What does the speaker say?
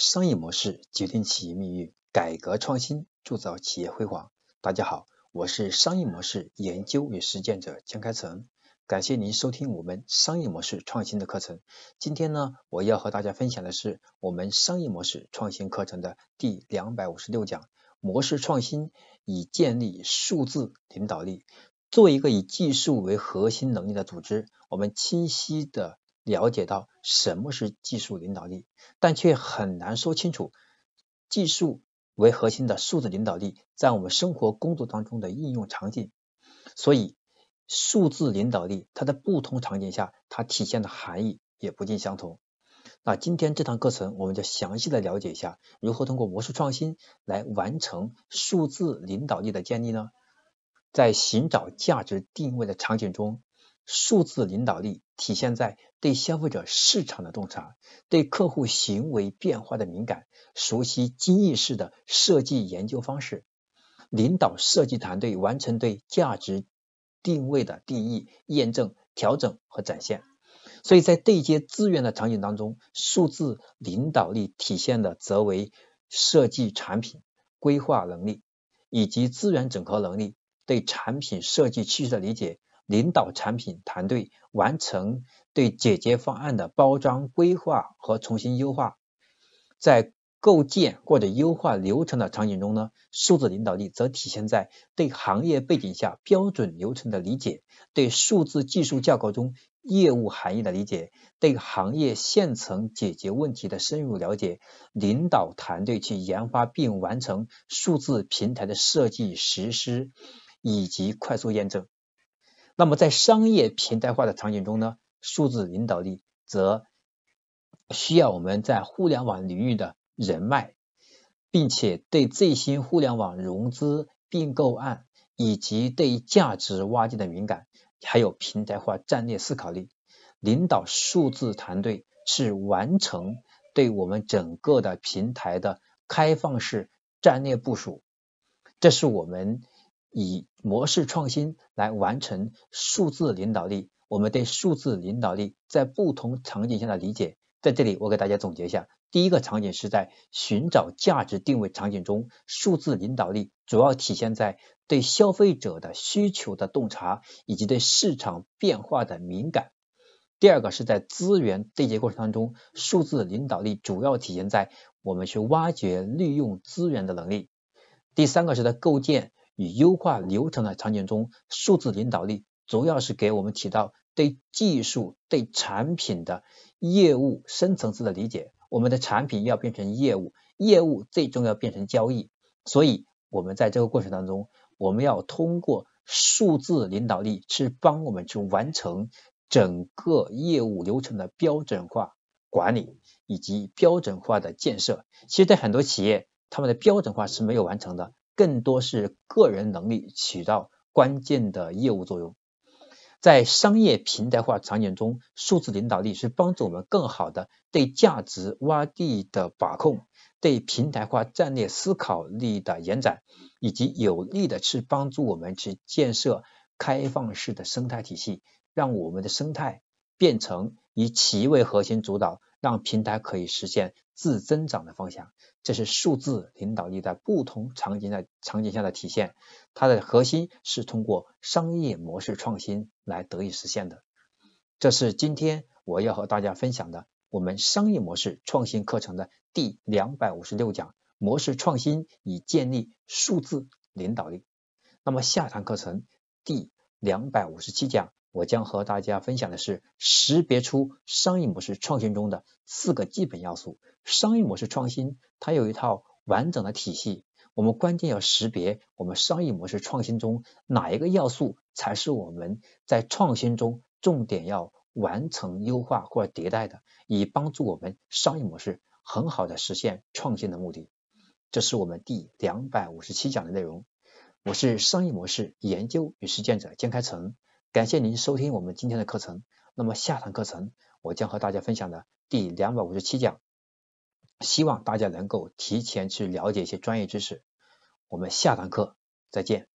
商业模式决定企业命运，改革创新铸造企业辉煌。大家好，我是商业模式研究与实践者江开成，感谢您收听我们商业模式创新的课程。今天呢，我要和大家分享的是我们商业模式创新课程的第两百五十六讲：模式创新以建立数字领导力。作为一个以技术为核心能力的组织，我们清晰的。了解到什么是技术领导力，但却很难说清楚技术为核心的数字领导力在我们生活工作当中的应用场景。所以，数字领导力它在不同场景下它体现的含义也不尽相同。那今天这堂课程，我们就详细的了解一下如何通过模式创新来完成数字领导力的建立呢？在寻找价值定位的场景中。数字领导力体现在对消费者市场的洞察，对客户行为变化的敏感，熟悉精益式的设计研究方式，领导设计团队完成对价值定位的定义、验证、调整和展现。所以在对接资源的场景当中，数字领导力体现的则为设计产品规划能力以及资源整合能力，对产品设计趋势的理解。领导产品团队完成对解决方案的包装规划和重新优化，在构建或者优化流程的场景中呢，数字领导力则体现在对行业背景下标准流程的理解，对数字技术架构中业务含义的理解，对行业现层解决问题的深入了解，领导团队去研发并完成数字平台的设计实施以及快速验证。那么在商业平台化的场景中呢，数字领导力则需要我们在互联网领域的人脉，并且对最新互联网融资并购案以及对价值挖掘的敏感，还有平台化战略思考力。领导数字团队是完成对我们整个的平台的开放式战略部署，这是我们。以模式创新来完成数字领导力，我们对数字领导力在不同场景下的理解，在这里我给大家总结一下。第一个场景是在寻找价值定位场景中，数字领导力主要体现在对消费者的需求的洞察以及对市场变化的敏感。第二个是在资源对接过程当中，数字领导力主要体现在我们去挖掘利用资源的能力。第三个是在构建。与优化流程的场景中，数字领导力主要是给我们提到对技术、对产品的业务深层次的理解。我们的产品要变成业务，业务最终要变成交易。所以，我们在这个过程当中，我们要通过数字领导力去帮我们去完成整个业务流程的标准化管理以及标准化的建设。其实，在很多企业，他们的标准化是没有完成的。更多是个人能力起到关键的业务作用。在商业平台化场景中，数字领导力是帮助我们更好的对价值洼地的把控，对平台化战略思考力的延展，以及有力的去帮助我们去建设开放式的生态体系，让我们的生态变成以企业为核心主导。让平台可以实现自增长的方向，这是数字领导力在不同场景的场景下的体现。它的核心是通过商业模式创新来得以实现的。这是今天我要和大家分享的我们商业模式创新课程的第两百五十六讲：模式创新以建立数字领导力。那么下堂课程第两百五十七讲。我将和大家分享的是识别出商业模式创新中的四个基本要素。商业模式创新它有一套完整的体系，我们关键要识别我们商业模式创新中哪一个要素才是我们在创新中重点要完成优化或迭代的，以帮助我们商业模式很好的实现创新的目的。这是我们第两百五十七讲的内容。我是商业模式研究与实践者江开成。感谢您收听我们今天的课程。那么下堂课程我将和大家分享的第两百五十七讲，希望大家能够提前去了解一些专业知识。我们下堂课再见。